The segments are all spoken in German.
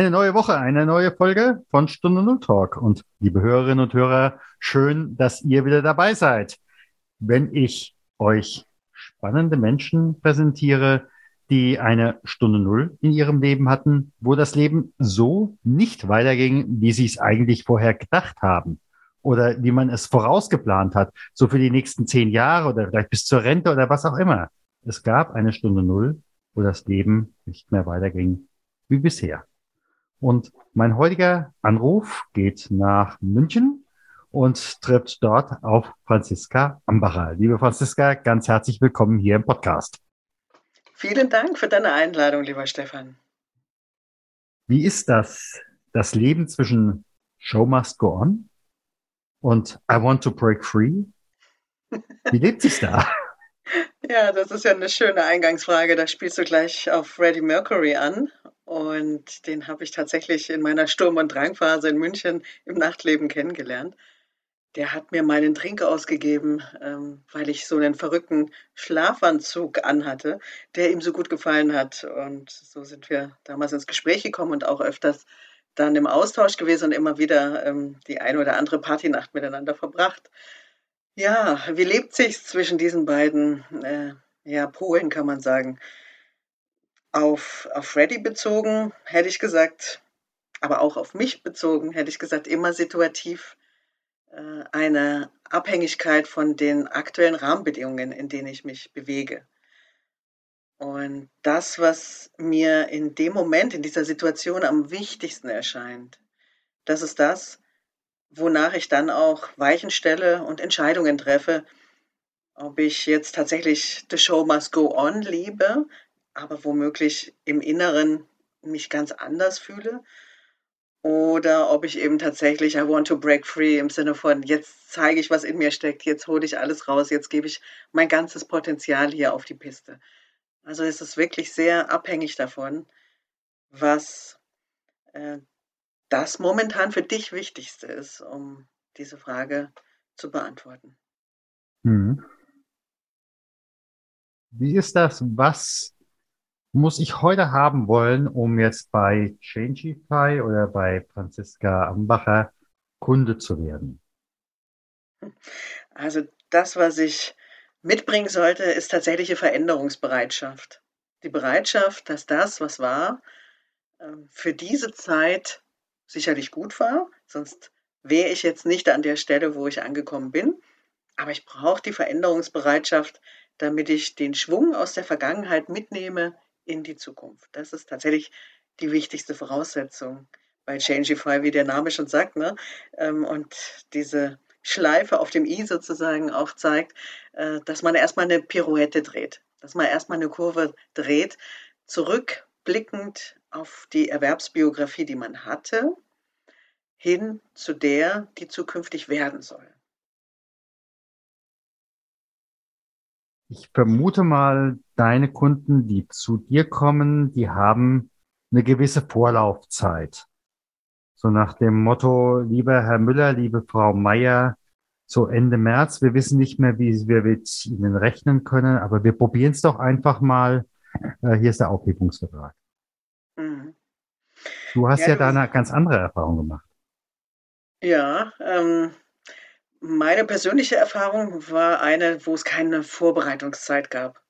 Eine neue Woche, eine neue Folge von Stunde Null Talk. Und liebe Hörerinnen und Hörer, schön, dass ihr wieder dabei seid. Wenn ich euch spannende Menschen präsentiere, die eine Stunde Null in ihrem Leben hatten, wo das Leben so nicht weiterging, wie sie es eigentlich vorher gedacht haben oder wie man es vorausgeplant hat, so für die nächsten zehn Jahre oder vielleicht bis zur Rente oder was auch immer. Es gab eine Stunde Null, wo das Leben nicht mehr weiterging wie bisher. Und mein heutiger Anruf geht nach München und trifft dort auf Franziska Ambacher. Liebe Franziska, ganz herzlich willkommen hier im Podcast. Vielen Dank für deine Einladung, lieber Stefan. Wie ist das, das Leben zwischen Show Must Go On und I Want to Break Free? Wie lebt sich da? Ja, das ist ja eine schöne Eingangsfrage. Da spielst du gleich auf Freddie Mercury an. Und den habe ich tatsächlich in meiner Sturm- und Drangphase in München im Nachtleben kennengelernt. Der hat mir meinen Trink ausgegeben, ähm, weil ich so einen verrückten Schlafanzug anhatte, der ihm so gut gefallen hat. Und so sind wir damals ins Gespräch gekommen und auch öfters dann im Austausch gewesen und immer wieder ähm, die eine oder andere Partynacht miteinander verbracht. Ja, wie lebt sich zwischen diesen beiden äh, ja, Polen, kann man sagen? Auf, auf Freddy bezogen hätte ich gesagt, aber auch auf mich bezogen hätte ich gesagt, immer situativ äh, eine Abhängigkeit von den aktuellen Rahmenbedingungen, in denen ich mich bewege. Und das, was mir in dem Moment, in dieser Situation am wichtigsten erscheint, das ist das, wonach ich dann auch Weichen stelle und Entscheidungen treffe, ob ich jetzt tatsächlich The Show Must Go On liebe aber womöglich im Inneren mich ganz anders fühle. Oder ob ich eben tatsächlich I want to break free im Sinne von, jetzt zeige ich, was in mir steckt, jetzt hole ich alles raus, jetzt gebe ich mein ganzes Potenzial hier auf die Piste. Also es ist wirklich sehr abhängig davon, was äh, das momentan für dich Wichtigste ist, um diese Frage zu beantworten. Hm. Wie ist das? Was muss ich heute haben wollen, um jetzt bei Changify oder bei Franziska Ambacher Kunde zu werden? Also das, was ich mitbringen sollte, ist tatsächliche Veränderungsbereitschaft. Die Bereitschaft, dass das, was war, ähm, für diese Zeit sicherlich gut war, sonst wäre ich jetzt nicht an der Stelle, wo ich angekommen bin. Aber ich brauche die Veränderungsbereitschaft, damit ich den Schwung aus der Vergangenheit mitnehme in die Zukunft. Das ist tatsächlich die wichtigste Voraussetzung bei Changeify, wie der Name schon sagt. Ne? Ähm, und diese Schleife auf dem i sozusagen auch zeigt, äh, dass man erstmal eine Pirouette dreht, dass man erstmal eine Kurve dreht, zurückblickend auf die Erwerbsbiografie, die man hatte, hin zu der, die zukünftig werden soll. Ich vermute mal, deine Kunden, die zu dir kommen, die haben eine gewisse Vorlaufzeit. So nach dem Motto, lieber Herr Müller, liebe Frau Meier, so Ende März, wir wissen nicht mehr, wie wir mit Ihnen rechnen können, aber wir probieren es doch einfach mal. Äh, hier ist der Aufhebungsvertrag. Mhm. Du hast ja, ja da eine ganz andere Erfahrung gemacht. Ja, ähm, meine persönliche Erfahrung war eine, wo es keine Vorbereitungszeit gab.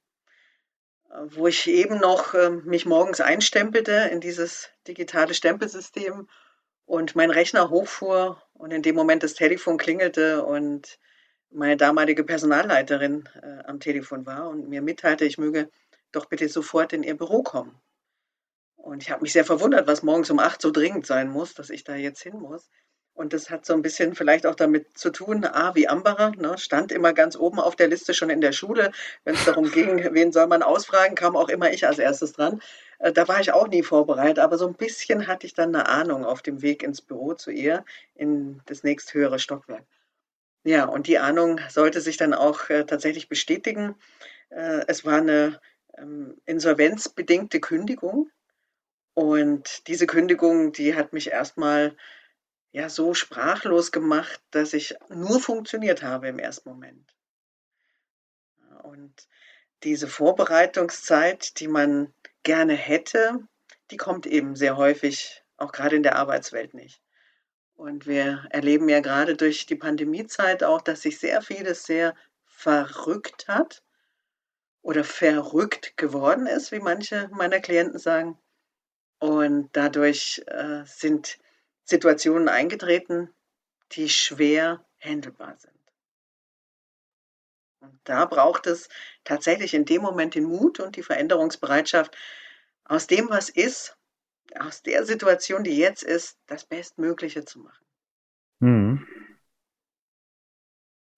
Wo ich eben noch äh, mich morgens einstempelte in dieses digitale Stempelsystem und mein Rechner hochfuhr und in dem Moment das Telefon klingelte und meine damalige Personalleiterin äh, am Telefon war und mir mitteilte, ich möge doch bitte sofort in ihr Büro kommen. Und ich habe mich sehr verwundert, was morgens um acht so dringend sein muss, dass ich da jetzt hin muss. Und das hat so ein bisschen vielleicht auch damit zu tun, A, wie Amberer, ne, stand immer ganz oben auf der Liste schon in der Schule. Wenn es darum ging, wen soll man ausfragen, kam auch immer ich als erstes dran. Äh, da war ich auch nie vorbereitet, aber so ein bisschen hatte ich dann eine Ahnung auf dem Weg ins Büro zu ihr, in das nächsthöhere Stockwerk. Ja, und die Ahnung sollte sich dann auch äh, tatsächlich bestätigen. Äh, es war eine ähm, insolvenzbedingte Kündigung. Und diese Kündigung, die hat mich erstmal ja so sprachlos gemacht, dass ich nur funktioniert habe im ersten Moment. Und diese Vorbereitungszeit, die man gerne hätte, die kommt eben sehr häufig, auch gerade in der Arbeitswelt nicht. Und wir erleben ja gerade durch die Pandemiezeit auch, dass sich sehr vieles sehr verrückt hat oder verrückt geworden ist, wie manche meiner Klienten sagen. Und dadurch äh, sind Situationen eingetreten, die schwer handelbar sind. Und da braucht es tatsächlich in dem Moment den Mut und die Veränderungsbereitschaft, aus dem, was ist, aus der Situation, die jetzt ist, das Bestmögliche zu machen. Mhm.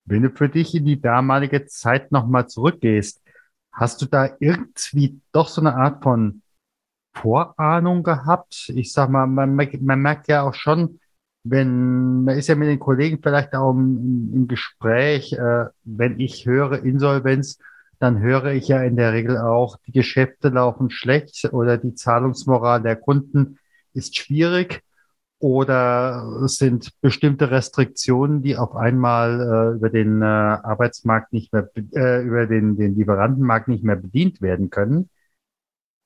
Wenn du für dich in die damalige Zeit nochmal zurückgehst, hast du da irgendwie doch so eine Art von Vorahnung gehabt? Ich sag mal, man, man merkt ja auch schon, wenn, man ist ja mit den Kollegen vielleicht auch im, im Gespräch, äh, wenn ich höre Insolvenz, dann höre ich ja in der Regel auch, die Geschäfte laufen schlecht oder die Zahlungsmoral der Kunden ist schwierig oder es sind bestimmte Restriktionen, die auf einmal äh, über den äh, Arbeitsmarkt nicht mehr, äh, über den, den Lieferantenmarkt nicht mehr bedient werden können.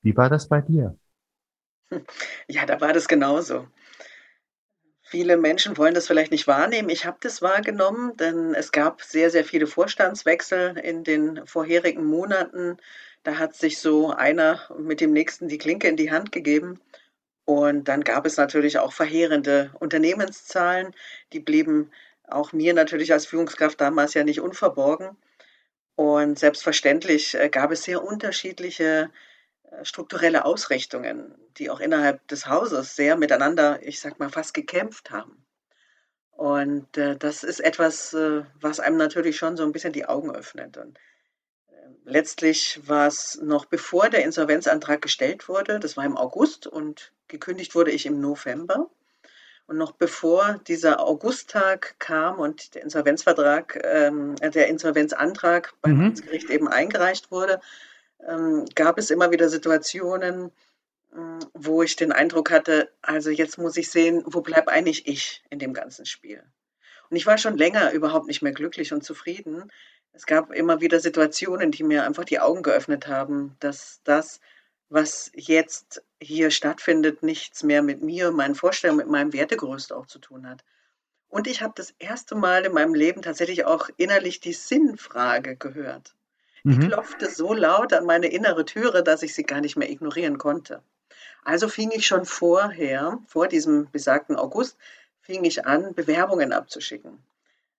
Wie war das bei dir? Ja, da war das genauso. Viele Menschen wollen das vielleicht nicht wahrnehmen. Ich habe das wahrgenommen, denn es gab sehr, sehr viele Vorstandswechsel in den vorherigen Monaten. Da hat sich so einer mit dem nächsten die Klinke in die Hand gegeben. Und dann gab es natürlich auch verheerende Unternehmenszahlen. Die blieben auch mir natürlich als Führungskraft damals ja nicht unverborgen. Und selbstverständlich äh, gab es sehr unterschiedliche strukturelle Ausrichtungen, die auch innerhalb des Hauses sehr miteinander, ich sag mal, fast gekämpft haben. Und äh, das ist etwas, äh, was einem natürlich schon so ein bisschen die Augen öffnet. Und Letztlich war es noch bevor der Insolvenzantrag gestellt wurde, das war im August und gekündigt wurde ich im November. Und noch bevor dieser Augusttag kam und der Insolvenzvertrag, ähm, der Insolvenzantrag beim mhm. Gericht eben eingereicht wurde, ähm, gab es immer wieder Situationen, äh, wo ich den Eindruck hatte, also jetzt muss ich sehen, wo bleibt eigentlich ich in dem ganzen Spiel. Und ich war schon länger überhaupt nicht mehr glücklich und zufrieden, es gab immer wieder Situationen, die mir einfach die Augen geöffnet haben, dass das, was jetzt hier stattfindet, nichts mehr mit mir, meinen Vorstellungen, mit meinem Wertegerüst auch zu tun hat. Und ich habe das erste Mal in meinem Leben tatsächlich auch innerlich die Sinnfrage gehört. Mhm. Die klopfte so laut an meine innere Türe, dass ich sie gar nicht mehr ignorieren konnte. Also fing ich schon vorher, vor diesem besagten August, fing ich an, Bewerbungen abzuschicken.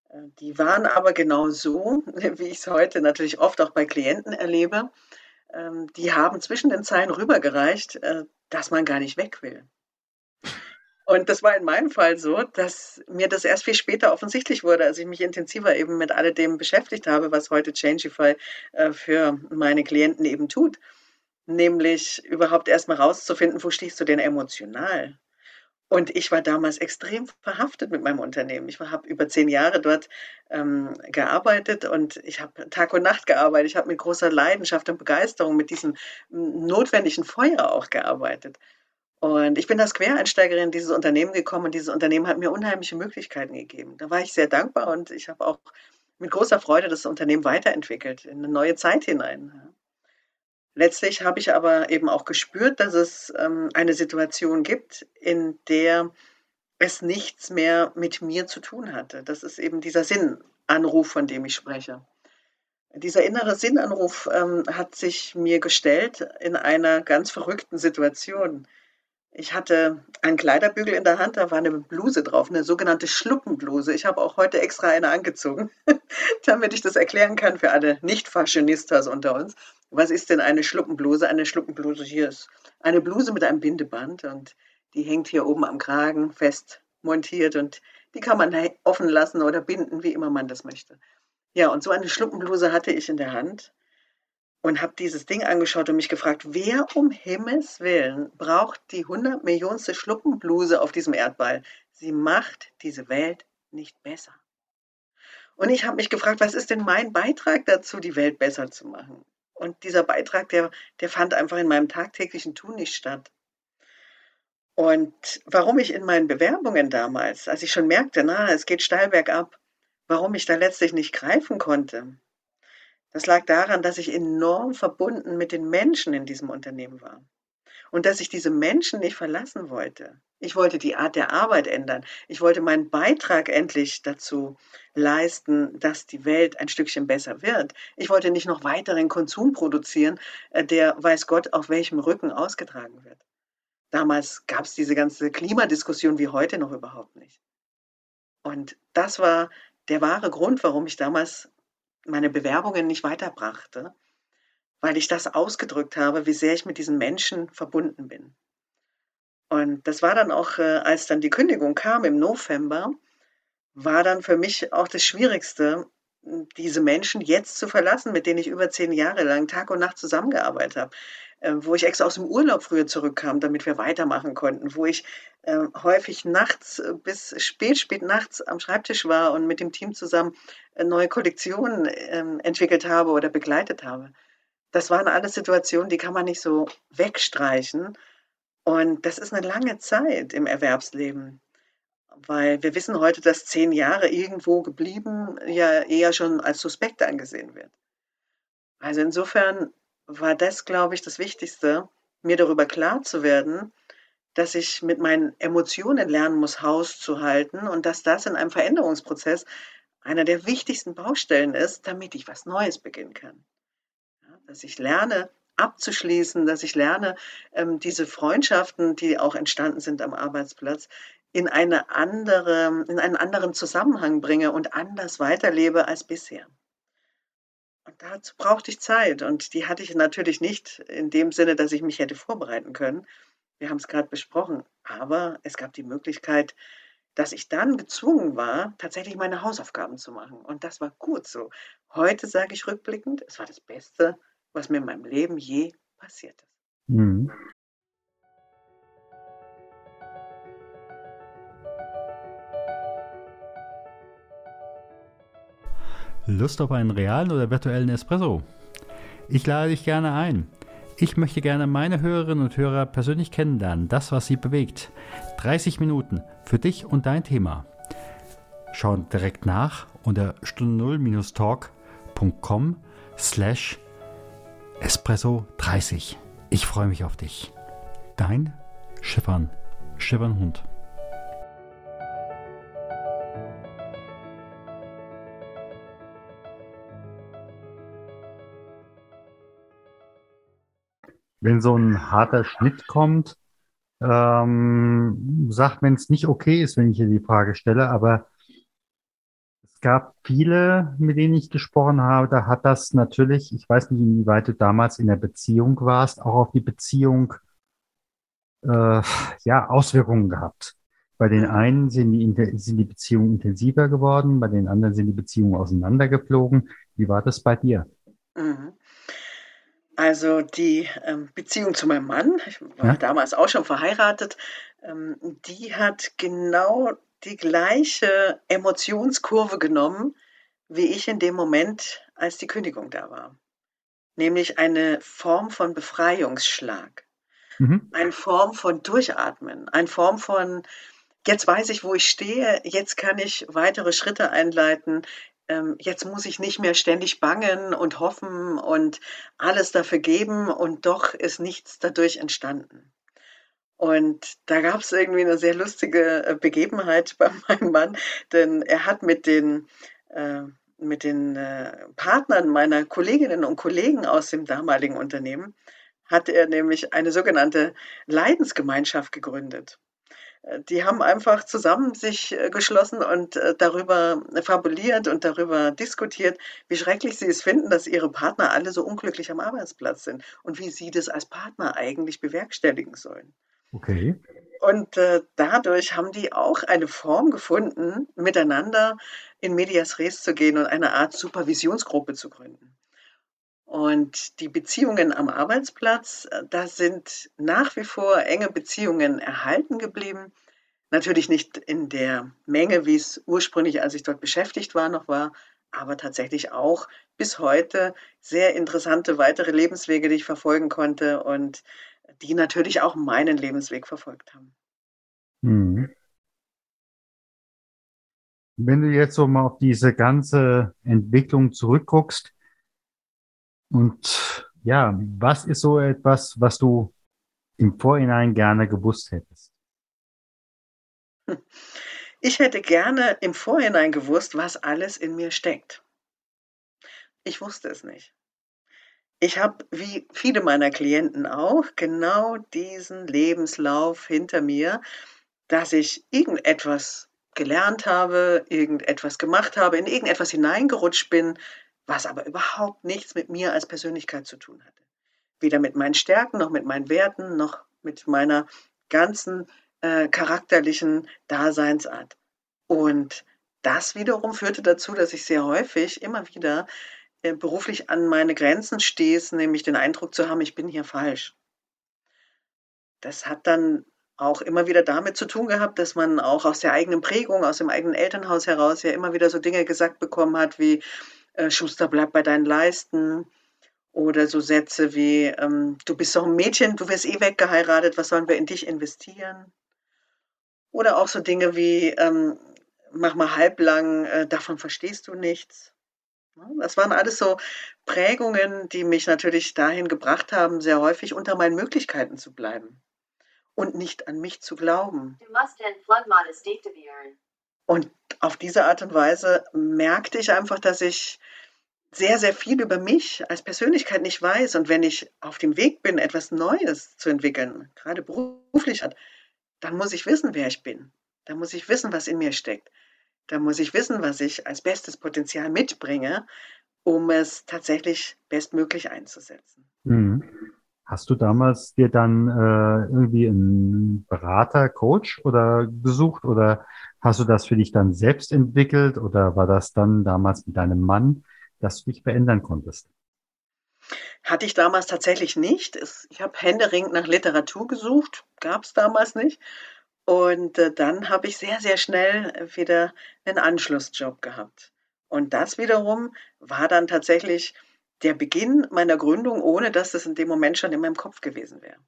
Äh, die waren aber genau so, wie ich es heute natürlich oft auch bei Klienten erlebe. Ähm, die haben zwischen den Zeilen rübergereicht, äh, dass man gar nicht weg will. Und das war in meinem Fall so, dass mir das erst viel später offensichtlich wurde, als ich mich intensiver eben mit alledem beschäftigt habe, was heute Changeify äh, für meine Klienten eben tut. Nämlich überhaupt erstmal rauszufinden, wo stehst du denn emotional? Und ich war damals extrem verhaftet mit meinem Unternehmen. Ich habe über zehn Jahre dort ähm, gearbeitet und ich habe Tag und Nacht gearbeitet. Ich habe mit großer Leidenschaft und Begeisterung mit diesem notwendigen Feuer auch gearbeitet. Und ich bin als Quereinsteigerin in dieses Unternehmen gekommen und dieses Unternehmen hat mir unheimliche Möglichkeiten gegeben. Da war ich sehr dankbar und ich habe auch mit großer Freude das Unternehmen weiterentwickelt in eine neue Zeit hinein. Letztlich habe ich aber eben auch gespürt, dass es ähm, eine Situation gibt, in der es nichts mehr mit mir zu tun hatte. Das ist eben dieser Sinnanruf, von dem ich spreche. Dieser innere Sinnanruf ähm, hat sich mir gestellt in einer ganz verrückten Situation. Ich hatte einen Kleiderbügel in der Hand, da war eine Bluse drauf, eine sogenannte Schluppenbluse. Ich habe auch heute extra eine angezogen, damit ich das erklären kann für alle Nicht-Fashionistas unter uns. Was ist denn eine Schluppenbluse? Eine Schluppenbluse hier ist eine Bluse mit einem Bindeband und die hängt hier oben am Kragen fest montiert und die kann man offen lassen oder binden, wie immer man das möchte. Ja, und so eine Schluppenbluse hatte ich in der Hand und habe dieses Ding angeschaut und mich gefragt, wer um Himmels Willen braucht die 100 Millionste Schluppenbluse auf diesem Erdball? Sie macht diese Welt nicht besser. Und ich habe mich gefragt, was ist denn mein Beitrag dazu, die Welt besser zu machen? Und dieser Beitrag, der, der fand einfach in meinem tagtäglichen Tun nicht statt. Und warum ich in meinen Bewerbungen damals, als ich schon merkte, na, es geht steil bergab, warum ich da letztlich nicht greifen konnte, das lag daran, dass ich enorm verbunden mit den Menschen in diesem Unternehmen war. Und dass ich diese Menschen nicht verlassen wollte. Ich wollte die Art der Arbeit ändern. Ich wollte meinen Beitrag endlich dazu leisten, dass die Welt ein Stückchen besser wird. Ich wollte nicht noch weiteren Konsum produzieren, äh, der weiß Gott auf welchem Rücken ausgetragen wird. Damals gab es diese ganze Klimadiskussion wie heute noch überhaupt nicht. Und das war der wahre Grund, warum ich damals meine Bewerbungen nicht weiterbrachte, weil ich das ausgedrückt habe, wie sehr ich mit diesen Menschen verbunden bin. Und das war dann auch, äh, als dann die Kündigung kam im November, war dann für mich auch das Schwierigste, diese Menschen jetzt zu verlassen, mit denen ich über zehn Jahre lang Tag und Nacht zusammengearbeitet habe, äh, wo ich extra aus dem Urlaub früher zurückkam, damit wir weitermachen konnten, wo ich äh, häufig nachts äh, bis spät, spät nachts am Schreibtisch war und mit dem Team zusammen äh, neue Kollektionen ähm, entwickelt habe oder begleitet habe. Das waren alles Situationen, die kann man nicht so wegstreichen. Und das ist eine lange Zeit im Erwerbsleben, weil wir wissen heute, dass zehn Jahre irgendwo geblieben ja eher schon als suspekt angesehen wird. Also insofern war das, glaube ich, das Wichtigste, mir darüber klar zu werden, dass ich mit meinen Emotionen lernen muss, Haus zu halten und dass das in einem Veränderungsprozess einer der wichtigsten Baustellen ist, damit ich was Neues beginnen kann. Ja, dass ich lerne, abzuschließen, dass ich lerne, ähm, diese Freundschaften, die auch entstanden sind am Arbeitsplatz, in, eine andere, in einen anderen Zusammenhang bringe und anders weiterlebe als bisher. Und dazu brauchte ich Zeit und die hatte ich natürlich nicht in dem Sinne, dass ich mich hätte vorbereiten können. Wir haben es gerade besprochen, aber es gab die Möglichkeit, dass ich dann gezwungen war, tatsächlich meine Hausaufgaben zu machen. Und das war gut so. Heute sage ich rückblickend, es war das Beste, was mir in meinem Leben je passiert ist. Mhm. Lust auf einen realen oder virtuellen Espresso? Ich lade dich gerne ein. Ich möchte gerne meine Hörerinnen und Hörer persönlich kennenlernen, das, was sie bewegt. 30 Minuten für dich und dein Thema. Schau direkt nach unter stunde0-talk.com slash espresso 30. Ich freue mich auf dich. Dein Schiffern, Schiffernhund. Wenn so ein harter Schnitt kommt, ähm, sagt, wenn es nicht okay ist, wenn ich hier die Frage stelle, aber es gab viele, mit denen ich gesprochen habe, da hat das natürlich, ich weiß nicht, inwieweit du damals in der Beziehung warst, auch auf die Beziehung äh, ja Auswirkungen gehabt. Bei den einen sind die, sind die Beziehungen intensiver geworden, bei den anderen sind die Beziehungen auseinandergeflogen. Wie war das bei dir? Mhm. Also die ähm, Beziehung zu meinem Mann, ich war ja. damals auch schon verheiratet, ähm, die hat genau die gleiche Emotionskurve genommen, wie ich in dem Moment, als die Kündigung da war. Nämlich eine Form von Befreiungsschlag, mhm. eine Form von Durchatmen, eine Form von, jetzt weiß ich, wo ich stehe, jetzt kann ich weitere Schritte einleiten, ähm, jetzt muss ich nicht mehr ständig bangen und hoffen und alles dafür geben und doch ist nichts dadurch entstanden. Und da gab es irgendwie eine sehr lustige äh, Begebenheit bei meinem Mann, denn er hat mit den, äh, mit den äh, Partnern meiner Kolleginnen und Kollegen aus dem damaligen Unternehmen, hat er nämlich eine sogenannte Leidensgemeinschaft gegründet. Die haben einfach zusammen sich äh, geschlossen und äh, darüber fabuliert und darüber diskutiert, wie schrecklich sie es finden, dass ihre Partner alle so unglücklich am Arbeitsplatz sind und wie sie das als Partner eigentlich bewerkstelligen sollen. Okay. Und äh, dadurch haben die auch eine Form gefunden, miteinander in Medias Res zu gehen und eine Art Supervisionsgruppe zu gründen. Und die Beziehungen am Arbeitsplatz, äh, da sind nach wie vor enge Beziehungen erhalten geblieben. Natürlich nicht in der Menge, wie es ursprünglich, als ich dort beschäftigt war, noch war, aber tatsächlich auch bis heute sehr interessante weitere Lebenswege, die ich verfolgen konnte und die natürlich auch meinen Lebensweg verfolgt haben. Mhm. Wenn du jetzt so mal auf diese ganze Entwicklung zurückguckst und ja, was ist so etwas, was du im Vorhinein gerne gewusst hättest? Ich hätte gerne im Vorhinein gewusst, was alles in mir steckt. Ich wusste es nicht. Ich habe, wie viele meiner Klienten auch, genau diesen Lebenslauf hinter mir, dass ich irgendetwas gelernt habe, irgendetwas gemacht habe, in irgendetwas hineingerutscht bin, was aber überhaupt nichts mit mir als Persönlichkeit zu tun hatte. Weder mit meinen Stärken, noch mit meinen Werten, noch mit meiner ganzen äh, charakterlichen Daseinsart. Und das wiederum führte dazu, dass ich sehr häufig immer wieder äh, beruflich an meine Grenzen stieß, nämlich den Eindruck zu haben, ich bin hier falsch. Das hat dann auch immer wieder damit zu tun gehabt, dass man auch aus der eigenen Prägung, aus dem eigenen Elternhaus heraus ja immer wieder so Dinge gesagt bekommen hat wie äh, Schuster, bleib bei deinen Leisten oder so Sätze wie ähm, du bist doch ein Mädchen, du wirst eh weggeheiratet, was sollen wir in dich investieren? Oder auch so Dinge wie ähm, mach mal halblang, äh, davon verstehst du nichts. Das waren alles so Prägungen, die mich natürlich dahin gebracht haben, sehr häufig unter meinen Möglichkeiten zu bleiben und nicht an mich zu glauben. Und auf diese Art und Weise merkte ich einfach, dass ich sehr, sehr viel über mich als Persönlichkeit nicht weiß. Und wenn ich auf dem Weg bin, etwas Neues zu entwickeln, gerade beruflich, dann muss ich wissen, wer ich bin. Dann muss ich wissen, was in mir steckt. Da muss ich wissen, was ich als bestes Potenzial mitbringe, um es tatsächlich bestmöglich einzusetzen. Mhm. Hast du damals dir dann äh, irgendwie einen Berater, Coach oder gesucht oder hast du das für dich dann selbst entwickelt oder war das dann damals mit deinem Mann, dass du dich verändern konntest? Hatte ich damals tatsächlich nicht. Ich habe händeringend nach Literatur gesucht, gab es damals nicht. Und äh, dann habe ich sehr, sehr schnell wieder einen Anschlussjob gehabt. Und das wiederum war dann tatsächlich der Beginn meiner Gründung, ohne dass es in dem Moment schon in meinem Kopf gewesen wäre.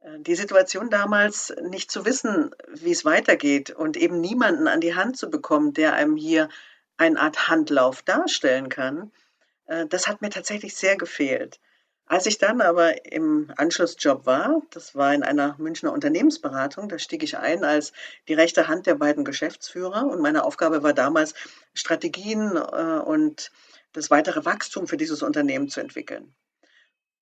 Äh, die Situation damals, nicht zu wissen, wie es weitergeht und eben niemanden an die Hand zu bekommen, der einem hier eine Art Handlauf darstellen kann, äh, das hat mir tatsächlich sehr gefehlt. Als ich dann aber im Anschlussjob war, das war in einer Münchner Unternehmensberatung, da stieg ich ein als die rechte Hand der beiden Geschäftsführer und meine Aufgabe war damals, Strategien äh, und das weitere Wachstum für dieses Unternehmen zu entwickeln.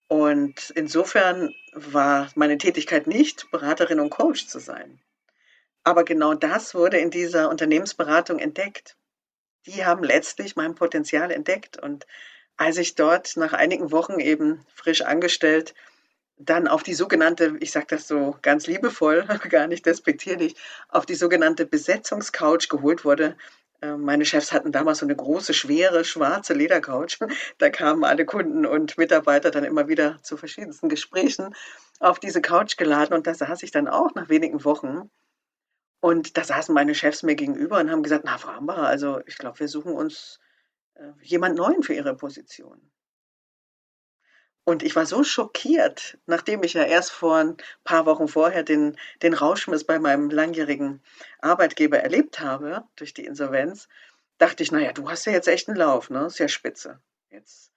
Und insofern war meine Tätigkeit nicht, Beraterin und Coach zu sein. Aber genau das wurde in dieser Unternehmensberatung entdeckt. Die haben letztlich mein Potenzial entdeckt und als ich dort nach einigen Wochen eben frisch angestellt dann auf die sogenannte, ich sage das so ganz liebevoll, gar nicht despektierlich, auf die sogenannte Besetzungscouch geholt wurde. Äh, meine Chefs hatten damals so eine große, schwere, schwarze Ledercouch. Da kamen alle Kunden und Mitarbeiter dann immer wieder zu verschiedensten Gesprächen auf diese Couch geladen und da saß ich dann auch nach wenigen Wochen. Und da saßen meine Chefs mir gegenüber und haben gesagt, na Frau Ambacher, also ich glaube, wir suchen uns äh, jemand Neuen für ihre Position. Und ich war so schockiert, nachdem ich ja erst vor ein paar Wochen vorher den, den Rauschmiss bei meinem langjährigen Arbeitgeber erlebt habe, durch die Insolvenz, dachte ich, naja, du hast ja jetzt echt einen Lauf, ne? Ist ja spitze. Jetzt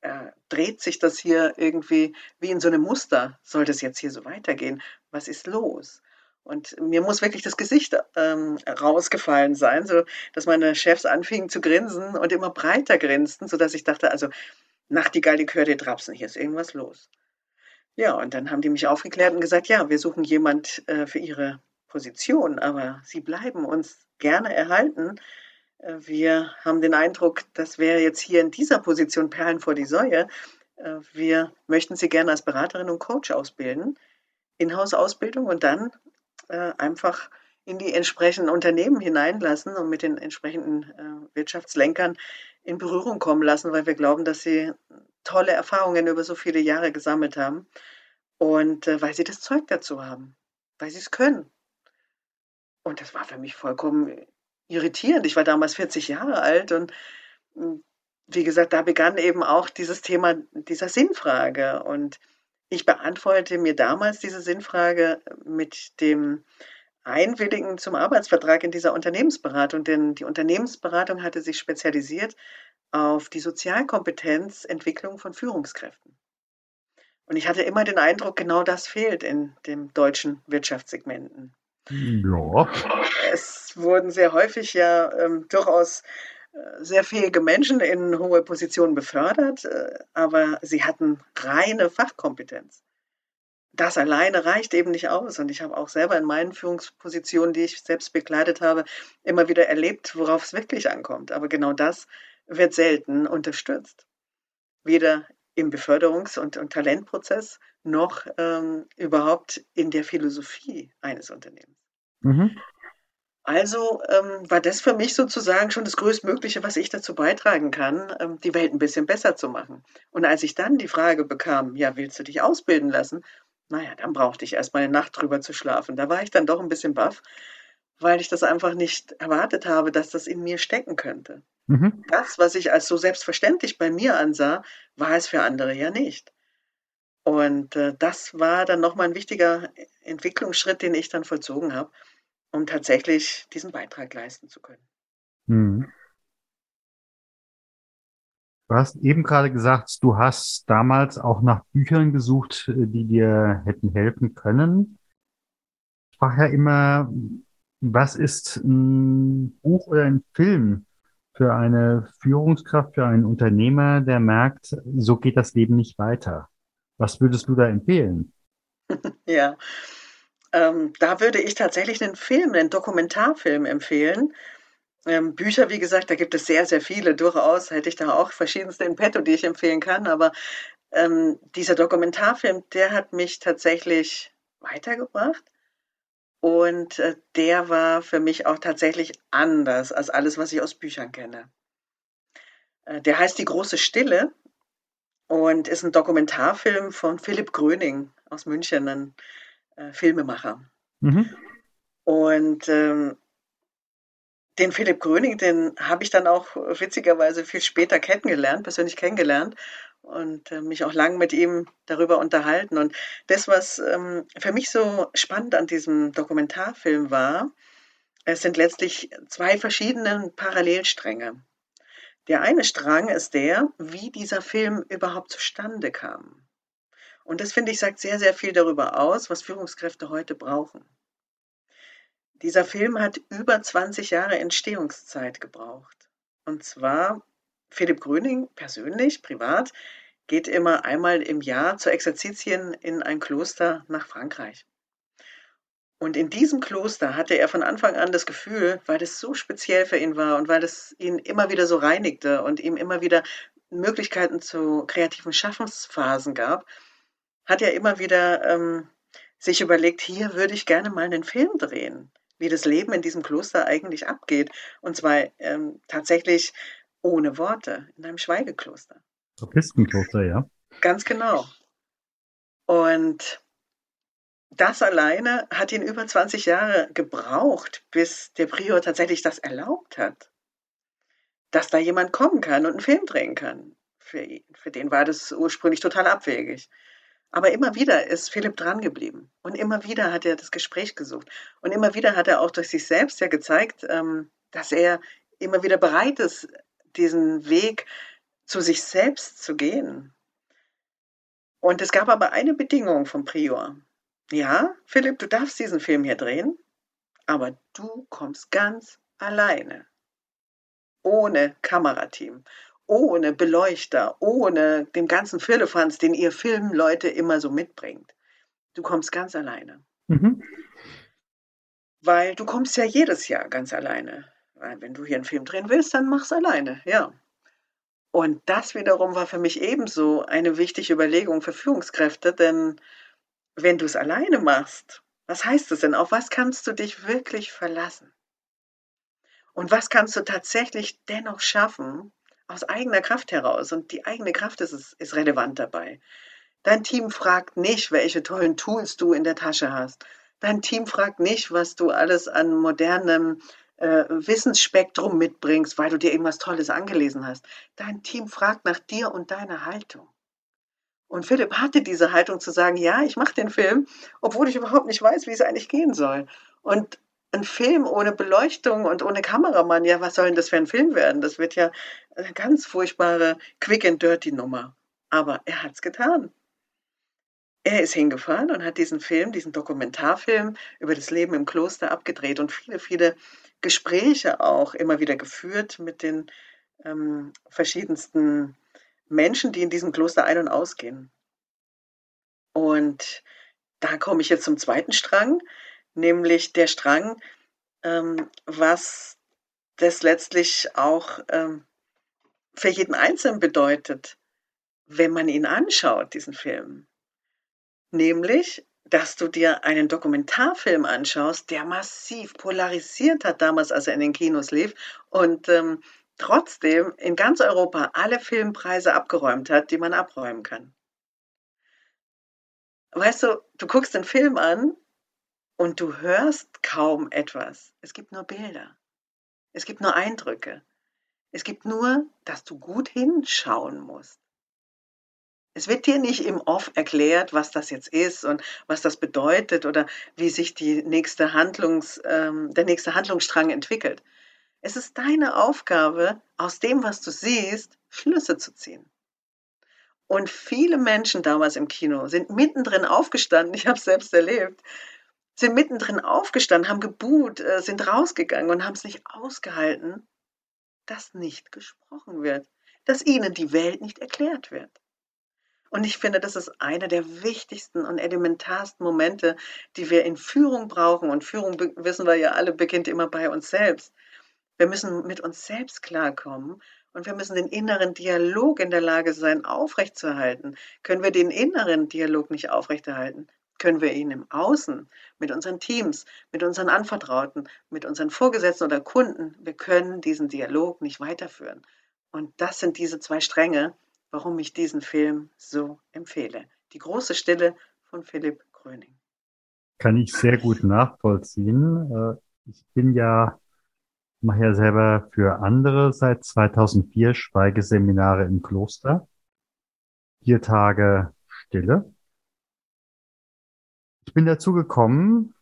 äh, dreht sich das hier irgendwie wie in so einem Muster. Soll das jetzt hier so weitergehen? Was ist los? Und mir muss wirklich das Gesicht ähm, rausgefallen sein, so dass meine Chefs anfingen zu grinsen und immer breiter grinsten, so dass ich dachte, also Nachtigall, ich höre dir Trapsen, hier ist irgendwas los. Ja, und dann haben die mich aufgeklärt und gesagt, ja, wir suchen jemand äh, für ihre Position, aber sie bleiben uns gerne erhalten. Äh, wir haben den Eindruck, das wäre jetzt hier in dieser Position Perlen vor die Säue. Äh, wir möchten sie gerne als Beraterin und Coach ausbilden, Inhouse-Ausbildung und dann äh, einfach in die entsprechenden Unternehmen hineinlassen und mit den entsprechenden äh, Wirtschaftslenkern in Berührung kommen lassen, weil wir glauben, dass sie tolle Erfahrungen über so viele Jahre gesammelt haben und äh, weil sie das Zeug dazu haben, weil sie es können. Und das war für mich vollkommen irritierend. Ich war damals 40 Jahre alt und hm, wie gesagt, da begann eben auch dieses Thema dieser Sinnfrage. Und ich beantworte mir damals diese Sinnfrage mit dem Einwilligen zum Arbeitsvertrag in dieser Unternehmensberatung, denn die Unternehmensberatung hatte sich spezialisiert auf die Sozialkompetenzentwicklung von Führungskräften. Und ich hatte immer den Eindruck, genau das fehlt in den deutschen Wirtschaftssegmenten. Ja. Es wurden sehr häufig ja ähm, durchaus äh, sehr fähige Menschen in hohe Positionen befördert, äh, aber sie hatten reine Fachkompetenz. Das alleine reicht eben nicht aus. Und ich habe auch selber in meinen Führungspositionen, die ich selbst begleitet habe, immer wieder erlebt, worauf es wirklich ankommt. Aber genau das wird selten unterstützt. Weder im Beförderungs- und, und Talentprozess noch ähm, überhaupt in der Philosophie eines Unternehmens. Mhm. Also ähm, war das für mich sozusagen schon das Größtmögliche, was ich dazu beitragen kann, ähm, die Welt ein bisschen besser zu machen. Und als ich dann die Frage bekam, ja, willst du dich ausbilden lassen? Naja, dann brauchte ich erst mal eine Nacht drüber zu schlafen. Da war ich dann doch ein bisschen baff, weil ich das einfach nicht erwartet habe, dass das in mir stecken könnte. Mhm. Das, was ich als so selbstverständlich bei mir ansah, war es für andere ja nicht. Und äh, das war dann nochmal ein wichtiger Entwicklungsschritt, den ich dann vollzogen habe, um tatsächlich diesen Beitrag leisten zu können. Mhm. Du hast eben gerade gesagt, du hast damals auch nach Büchern gesucht, äh, die dir hätten helfen können. Ich frage ja immer, was ist ein Buch oder ein Film für eine Führungskraft, für einen Unternehmer, der merkt, so geht das Leben nicht weiter? Was würdest du da empfehlen? Ja, ähm, da würde ich tatsächlich einen Film, einen Dokumentarfilm empfehlen. Ähm, Bücher, wie gesagt, da gibt es sehr, sehr viele. Durchaus hätte ich da auch verschiedenste in petto, die ich empfehlen kann. Aber ähm, dieser Dokumentarfilm, der hat mich tatsächlich weitergebracht. Und äh, der war für mich auch tatsächlich anders als alles, was ich aus Büchern kenne. Äh, der heißt Die große Stille und ist ein Dokumentarfilm von Philipp Gröning aus München, ein äh, Filmemacher. Mhm. Und ähm, den Philipp Gröning, den habe ich dann auch witzigerweise viel später kennengelernt, persönlich kennengelernt und äh, mich auch lang mit ihm darüber unterhalten. Und das, was ähm, für mich so spannend an diesem Dokumentarfilm war, es sind letztlich zwei verschiedene Parallelstränge. Der eine Strang ist der, wie dieser Film überhaupt zustande kam. Und das finde ich sagt sehr, sehr viel darüber aus, was Führungskräfte heute brauchen. Dieser Film hat über 20 Jahre Entstehungszeit gebraucht. Und zwar Philipp Gröning persönlich, privat, geht immer einmal im Jahr zur Exerzitien in ein Kloster nach Frankreich. Und in diesem Kloster hatte er von Anfang an das Gefühl, weil das so speziell für ihn war und weil es ihn immer wieder so reinigte und ihm immer wieder Möglichkeiten zu kreativen Schaffensphasen gab, hat er immer wieder ähm, sich überlegt, hier würde ich gerne mal einen Film drehen, wie das Leben in diesem Kloster eigentlich abgeht. Und zwar ähm, tatsächlich ohne Worte, in einem Schweigekloster. Trappistenkloster, ja. Ganz genau. Und das alleine hat ihn über 20 Jahre gebraucht, bis der Prior tatsächlich das erlaubt hat, dass da jemand kommen kann und einen Film drehen kann. Für ihn. Für den war das ursprünglich total abwegig. Aber immer wieder ist Philipp dran geblieben. Und immer wieder hat er das Gespräch gesucht. Und immer wieder hat er auch durch sich selbst ja gezeigt, ähm, dass er immer wieder bereit ist, diesen Weg zu sich selbst zu gehen. Und es gab aber eine Bedingung vom Prior. Ja, Philipp, du darfst diesen Film hier drehen, aber du kommst ganz alleine. Ohne Kamerateam, ohne Beleuchter, ohne den ganzen Firlefanz, den ihr Filmleute immer so mitbringt. Du kommst ganz alleine. Mhm. Weil du kommst ja jedes Jahr ganz alleine. Weil wenn du hier einen Film drehen willst, dann mach's alleine, ja. Und das wiederum war für mich ebenso eine wichtige Überlegung für Führungskräfte, denn wenn du es alleine machst, was heißt es denn? Auf was kannst du dich wirklich verlassen? Und was kannst du tatsächlich dennoch schaffen aus eigener Kraft heraus? Und die eigene Kraft ist, ist relevant dabei. Dein Team fragt nicht, welche tollen Tools du in der Tasche hast. Dein Team fragt nicht, was du alles an modernem äh, Wissensspektrum mitbringst, weil du dir irgendwas Tolles angelesen hast. Dein Team fragt nach dir und deiner Haltung. Und Philipp hatte diese Haltung zu sagen, ja, ich mache den Film, obwohl ich überhaupt nicht weiß, wie es eigentlich gehen soll. Und ein Film ohne Beleuchtung und ohne Kameramann, ja, was soll denn das für ein Film werden? Das wird ja eine ganz furchtbare Quick and Dirty Nummer. Aber er hat's getan. Er ist hingefahren und hat diesen Film, diesen Dokumentarfilm über das Leben im Kloster abgedreht und viele, viele Gespräche auch immer wieder geführt mit den ähm, verschiedensten Menschen, die in diesem Kloster ein- und ausgehen. Und da komme ich jetzt zum zweiten Strang, nämlich der Strang, ähm, was das letztlich auch ähm, für jeden Einzelnen bedeutet, wenn man ihn anschaut, diesen Film. Nämlich, dass du dir einen Dokumentarfilm anschaust, der massiv polarisiert hat damals, als er in den Kinos lief und ähm, trotzdem in ganz Europa alle Filmpreise abgeräumt hat, die man abräumen kann. Weißt du, du guckst den Film an und du hörst kaum etwas. Es gibt nur Bilder. Es gibt nur Eindrücke. Es gibt nur, dass du gut hinschauen musst. Es wird dir nicht im Off erklärt, was das jetzt ist und was das bedeutet oder wie sich die nächste Handlungs, ähm, der nächste Handlungsstrang entwickelt. Es ist deine Aufgabe, aus dem, was du siehst, Schlüsse zu ziehen. Und viele Menschen damals im Kino sind mittendrin aufgestanden, ich habe es selbst erlebt, sind mittendrin aufgestanden, haben gebuht, äh, sind rausgegangen und haben es nicht ausgehalten, dass nicht gesprochen wird, dass ihnen die Welt nicht erklärt wird. Und ich finde, das ist einer der wichtigsten und elementarsten Momente, die wir in Führung brauchen. Und Führung, wissen wir ja alle, beginnt immer bei uns selbst. Wir müssen mit uns selbst klarkommen und wir müssen den inneren Dialog in der Lage sein, aufrechtzuerhalten. Können wir den inneren Dialog nicht aufrechterhalten, können wir ihn im Außen, mit unseren Teams, mit unseren Anvertrauten, mit unseren Vorgesetzten oder Kunden, wir können diesen Dialog nicht weiterführen. Und das sind diese zwei Stränge, warum ich diesen Film so empfehle. Die große Stille von Philipp Gröning. Kann ich sehr gut nachvollziehen. Äh, ich bin ja, mache ja selber für andere seit 2004 Schweigeseminare im Kloster. Vier Tage Stille. Ich bin dazu gekommen,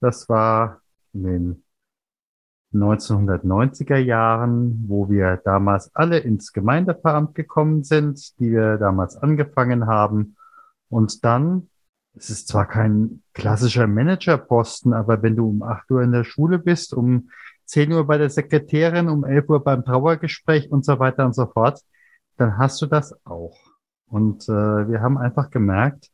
das war in den 1990er Jahren, wo wir damals alle ins Gemeindeveramt gekommen sind, die wir damals angefangen haben. Und dann, es ist zwar kein klassischer Managerposten, aber wenn du um 8 Uhr in der Schule bist, um 10 Uhr bei der Sekretärin, um 11 Uhr beim Trauergespräch und so weiter und so fort, dann hast du das auch. Und äh, wir haben einfach gemerkt,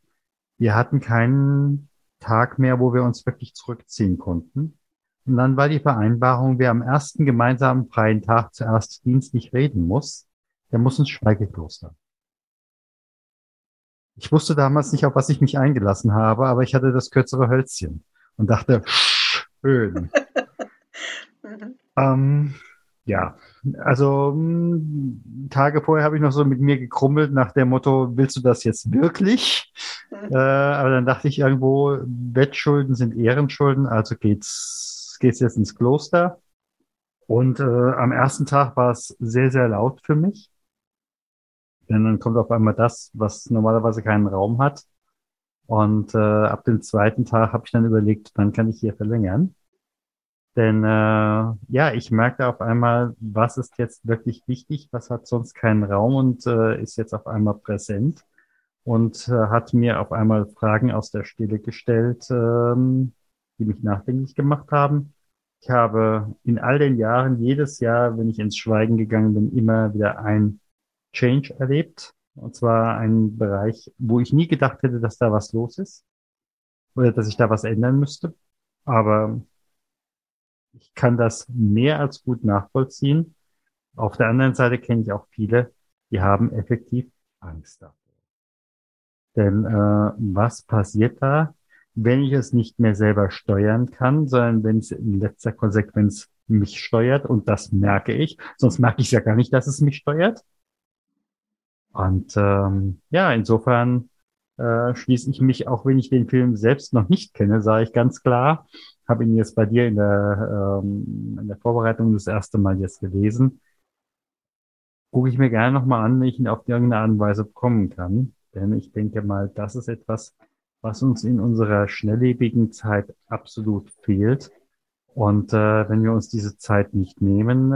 wir hatten keinen Tag mehr, wo wir uns wirklich zurückziehen konnten. Und dann war die Vereinbarung, wer am ersten gemeinsamen freien Tag zuerst dienstlich reden muss, der muss ins Schweigekloster. Ich wusste damals nicht, auf was ich mich eingelassen habe, aber ich hatte das kürzere Hölzchen und dachte, schön. mhm. ähm, ja, also hm, Tage vorher habe ich noch so mit mir gekrummelt nach dem Motto, willst du das jetzt wirklich? Mhm. Äh, aber dann dachte ich irgendwo, Wettschulden sind Ehrenschulden, also geht's gehst jetzt ins Kloster. Und äh, am ersten Tag war es sehr, sehr laut für mich. Denn dann kommt auf einmal das, was normalerweise keinen Raum hat. Und äh, ab dem zweiten Tag habe ich dann überlegt, wann kann ich hier verlängern. Denn äh, ja, ich merkte auf einmal, was ist jetzt wirklich wichtig, was hat sonst keinen Raum und äh, ist jetzt auf einmal präsent und äh, hat mir auf einmal Fragen aus der Stille gestellt, ähm, die mich nachdenklich gemacht haben. Ich habe in all den Jahren, jedes Jahr, wenn ich ins Schweigen gegangen bin, immer wieder ein Change erlebt. Und zwar ein Bereich, wo ich nie gedacht hätte, dass da was los ist oder dass ich da was ändern müsste. Aber ich kann das mehr als gut nachvollziehen. Auf der anderen Seite kenne ich auch viele, die haben effektiv Angst davor. Denn äh, was passiert da, wenn ich es nicht mehr selber steuern kann, sondern wenn es in letzter Konsequenz mich steuert und das merke ich, sonst merke ich ja gar nicht, dass es mich steuert. Und ähm, ja, insofern äh, schließe ich mich, auch wenn ich den Film selbst noch nicht kenne, sage ich ganz klar, habe ihn jetzt bei dir in der, ähm, in der Vorbereitung das erste Mal jetzt gelesen. Gucke ich mir gerne nochmal an, wenn ich ihn auf irgendeine Art und Weise bekommen kann. Denn ich denke mal, das ist etwas, was uns in unserer schnelllebigen Zeit absolut fehlt. Und äh, wenn wir uns diese Zeit nicht nehmen, äh,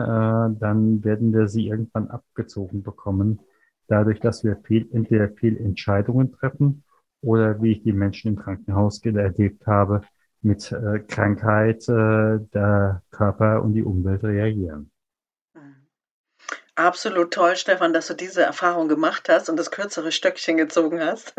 dann werden wir sie irgendwann abgezogen bekommen, dadurch, dass wir viel, entweder viel Entscheidungen treffen oder wie ich die Menschen im Krankenhaus erlebt habe, mit äh, Krankheit äh, der Körper und die Umwelt reagieren. Absolut toll, Stefan, dass du diese Erfahrung gemacht hast und das kürzere Stöckchen gezogen hast.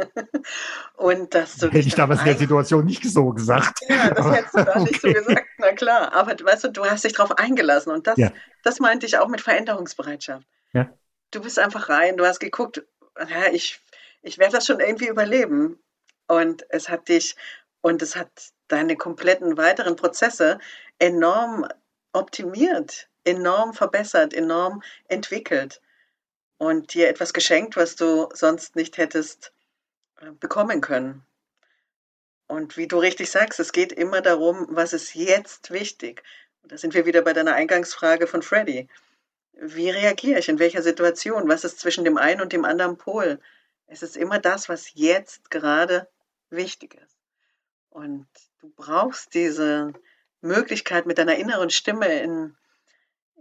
und dass du Hätte ich damals in der Situation nicht so gesagt. Ja, das hättest du da okay. nicht so gesagt, na klar. Aber weißt du, du hast dich darauf eingelassen und das, ja. das meinte ich auch mit Veränderungsbereitschaft. Ja. Du bist einfach rein, du hast geguckt, ja, ich, ich werde das schon irgendwie überleben. Und es hat dich, und es hat deine kompletten weiteren Prozesse enorm optimiert enorm verbessert, enorm entwickelt und dir etwas geschenkt, was du sonst nicht hättest äh, bekommen können. Und wie du richtig sagst, es geht immer darum, was ist jetzt wichtig. Und da sind wir wieder bei deiner Eingangsfrage von Freddy. Wie reagiere ich in welcher Situation? Was ist zwischen dem einen und dem anderen Pol? Es ist immer das, was jetzt gerade wichtig ist. Und du brauchst diese Möglichkeit, mit deiner inneren Stimme in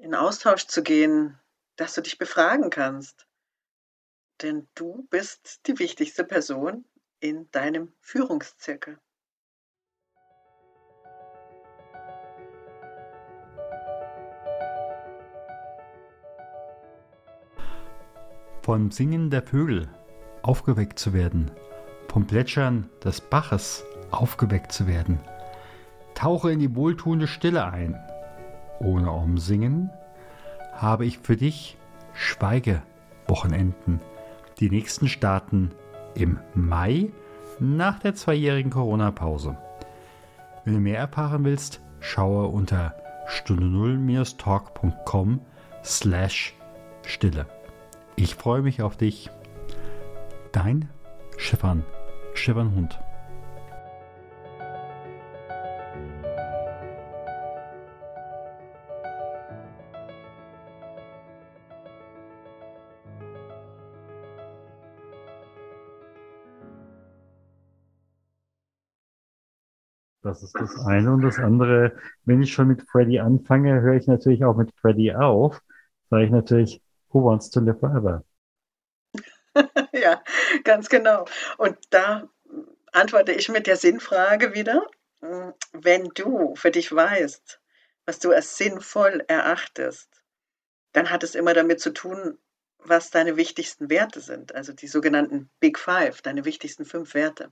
in Austausch zu gehen, dass du dich befragen kannst. Denn du bist die wichtigste Person in deinem Führungszirkel. Vom Singen der Vögel aufgeweckt zu werden, vom Plätschern des Baches aufgeweckt zu werden. Tauche in die wohltuende Stille ein ohne Umsingen habe ich für dich Schweigewochenenden. Die nächsten starten im Mai nach der zweijährigen Corona-Pause. Wenn du mehr erfahren willst, schaue unter stunde 0-talk.com slash Stille. Ich freue mich auf dich. Dein Stefan, Stefan Das ist das eine. Und das andere, wenn ich schon mit Freddy anfange, höre ich natürlich auch mit Freddy auf. Sage ich natürlich, who wants to live forever? ja, ganz genau. Und da antworte ich mit der Sinnfrage wieder. Wenn du für dich weißt, was du als sinnvoll erachtest, dann hat es immer damit zu tun, was deine wichtigsten Werte sind, also die sogenannten Big Five, deine wichtigsten fünf Werte.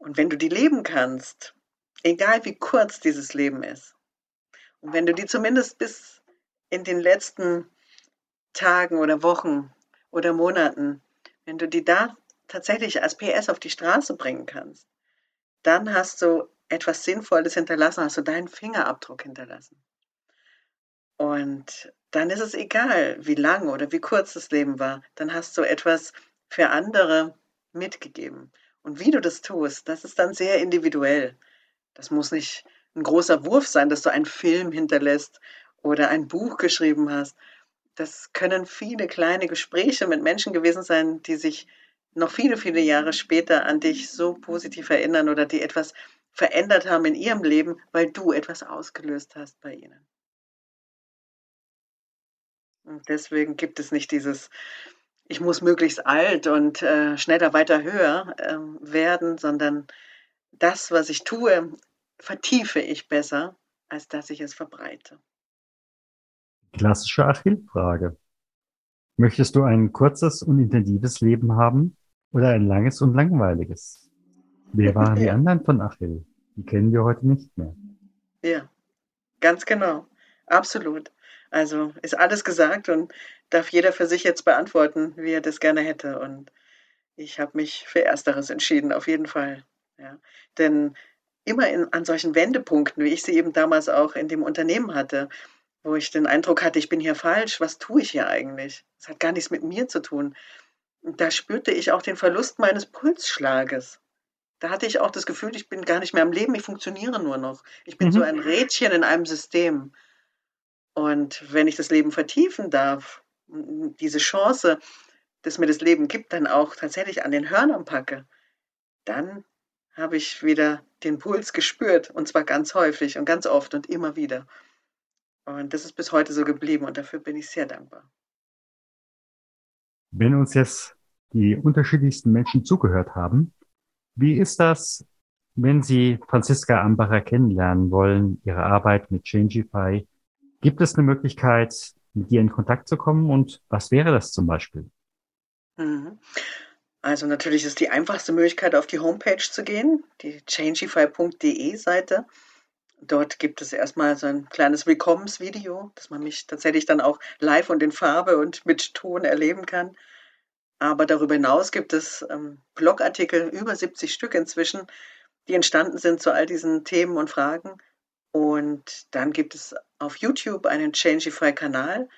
Und wenn du die leben kannst, egal wie kurz dieses Leben ist, und wenn du die zumindest bis in den letzten Tagen oder Wochen oder Monaten, wenn du die da tatsächlich als PS auf die Straße bringen kannst, dann hast du etwas Sinnvolles hinterlassen, hast du deinen Fingerabdruck hinterlassen. Und dann ist es egal, wie lang oder wie kurz das Leben war, dann hast du etwas für andere mitgegeben. Und wie du das tust, das ist dann sehr individuell. Das muss nicht ein großer Wurf sein, dass du einen Film hinterlässt oder ein Buch geschrieben hast. Das können viele kleine Gespräche mit Menschen gewesen sein, die sich noch viele, viele Jahre später an dich so positiv erinnern oder die etwas verändert haben in ihrem Leben, weil du etwas ausgelöst hast bei ihnen. Und deswegen gibt es nicht dieses ich muss möglichst alt und äh, schneller, weiter, höher äh, werden, sondern das, was ich tue, vertiefe ich besser, als dass ich es verbreite. Klassische Achillfrage. Möchtest du ein kurzes und intensives Leben haben oder ein langes und langweiliges? Wer waren ja. die anderen von Achill? Die kennen wir heute nicht mehr. Ja, ganz genau. Absolut. Also ist alles gesagt und darf jeder für sich jetzt beantworten, wie er das gerne hätte. Und ich habe mich für Ersteres entschieden, auf jeden Fall. Ja. Denn immer in, an solchen Wendepunkten, wie ich sie eben damals auch in dem Unternehmen hatte, wo ich den Eindruck hatte, ich bin hier falsch, was tue ich hier eigentlich? Das hat gar nichts mit mir zu tun. da spürte ich auch den Verlust meines Pulsschlages. Da hatte ich auch das Gefühl, ich bin gar nicht mehr am Leben, ich funktioniere nur noch. Ich bin mhm. so ein Rädchen in einem System. Und wenn ich das Leben vertiefen darf, diese Chance, dass mir das Leben gibt, dann auch tatsächlich an den Hörnern packe, dann habe ich wieder den Puls gespürt und zwar ganz häufig und ganz oft und immer wieder. Und das ist bis heute so geblieben und dafür bin ich sehr dankbar. Wenn uns jetzt die unterschiedlichsten Menschen zugehört haben, wie ist das, wenn Sie Franziska Ambacher kennenlernen wollen, Ihre Arbeit mit Changify? Gibt es eine Möglichkeit, mit ihr in Kontakt zu kommen und was wäre das zum Beispiel? Mhm. Also natürlich ist die einfachste Möglichkeit, auf die Homepage zu gehen, die changify.de Seite. Dort gibt es erstmal so ein kleines Willkommensvideo, dass man mich tatsächlich dann auch live und in Farbe und mit Ton erleben kann. Aber darüber hinaus gibt es ähm, Blogartikel, über 70 Stück inzwischen, die entstanden sind zu all diesen Themen und Fragen. Und dann gibt es auf YouTube einen Changify-Kanal.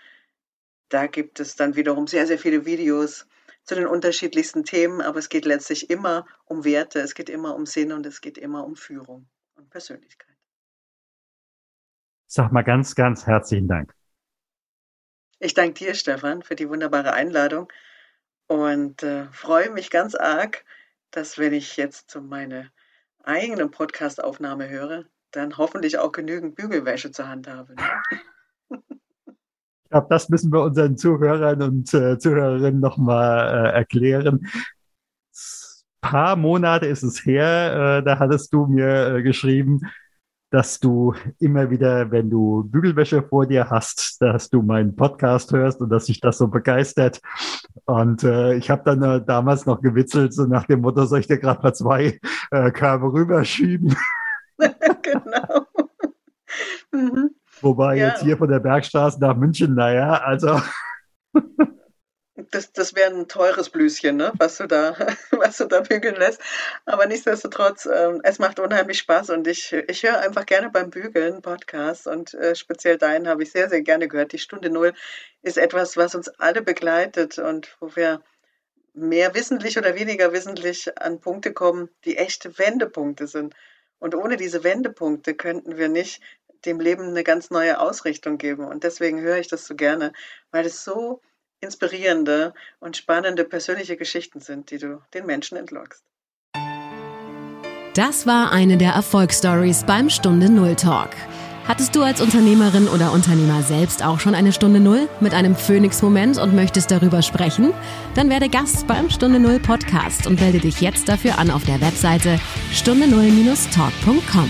Da gibt es dann wiederum sehr, sehr viele Videos zu den unterschiedlichsten Themen, aber es geht letztlich immer um Werte, es geht immer um Sinn und es geht immer um Führung und Persönlichkeit. Sag mal ganz, ganz herzlichen Dank. Ich danke dir, Stefan, für die wunderbare Einladung und äh, freue mich ganz arg, dass wenn ich jetzt meine eigene Podcast-Aufnahme höre, dann hoffentlich auch genügend Bügelwäsche zur Hand habe. Ne? Ich glaube, das müssen wir unseren Zuhörern und äh, Zuhörerinnen nochmal äh, erklären. Ein paar Monate ist es her, äh, da hattest du mir äh, geschrieben, dass du immer wieder, wenn du Bügelwäsche vor dir hast, dass du meinen Podcast hörst und dass sich das so begeistert. Und äh, ich habe dann äh, damals noch gewitzelt, so nach dem Motto, soll ich dir gerade mal zwei äh, Körbe rüberschieben? genau. mhm. Wobei ja. jetzt hier von der Bergstraße nach München, naja, also das, das wäre ein teures Blüschen, ne? was, du da, was du da bügeln lässt. Aber nichtsdestotrotz, ähm, es macht unheimlich Spaß und ich, ich höre einfach gerne beim Bügeln Podcasts und äh, speziell deinen habe ich sehr, sehr gerne gehört. Die Stunde Null ist etwas, was uns alle begleitet und wo wir mehr wissentlich oder weniger wissentlich an Punkte kommen, die echte Wendepunkte sind. Und ohne diese Wendepunkte könnten wir nicht dem Leben eine ganz neue Ausrichtung geben. Und deswegen höre ich das so gerne, weil es so inspirierende und spannende persönliche Geschichten sind, die du den Menschen entlockst. Das war eine der Erfolgsstories beim Stunde Null Talk. Hattest du als Unternehmerin oder Unternehmer selbst auch schon eine Stunde Null mit einem Phoenix-Moment und möchtest darüber sprechen? Dann werde Gast beim Stunde Null Podcast und melde dich jetzt dafür an auf der Webseite stunde null-talk.com.